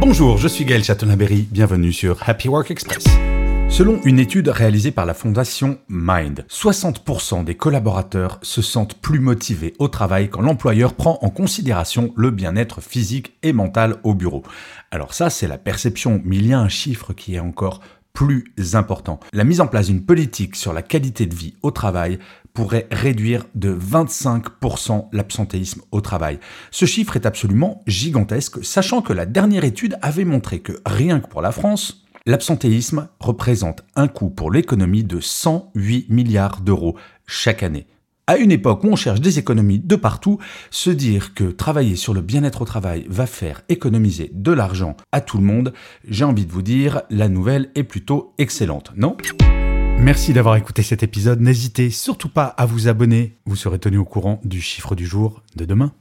Bonjour, je suis Gaël Chatonaberry, bienvenue sur Happy Work Express. Selon une étude réalisée par la fondation Mind, 60% des collaborateurs se sentent plus motivés au travail quand l'employeur prend en considération le bien-être physique et mental au bureau. Alors ça, c'est la perception, mais il y a un chiffre qui est encore plus important. La mise en place d'une politique sur la qualité de vie au travail pourrait réduire de 25% l'absentéisme au travail. Ce chiffre est absolument gigantesque, sachant que la dernière étude avait montré que rien que pour la France, l'absentéisme représente un coût pour l'économie de 108 milliards d'euros chaque année. À une époque où on cherche des économies de partout, se dire que travailler sur le bien-être au travail va faire économiser de l'argent à tout le monde, j'ai envie de vous dire, la nouvelle est plutôt excellente, non? Merci d'avoir écouté cet épisode. N'hésitez surtout pas à vous abonner. Vous serez tenu au courant du chiffre du jour de demain.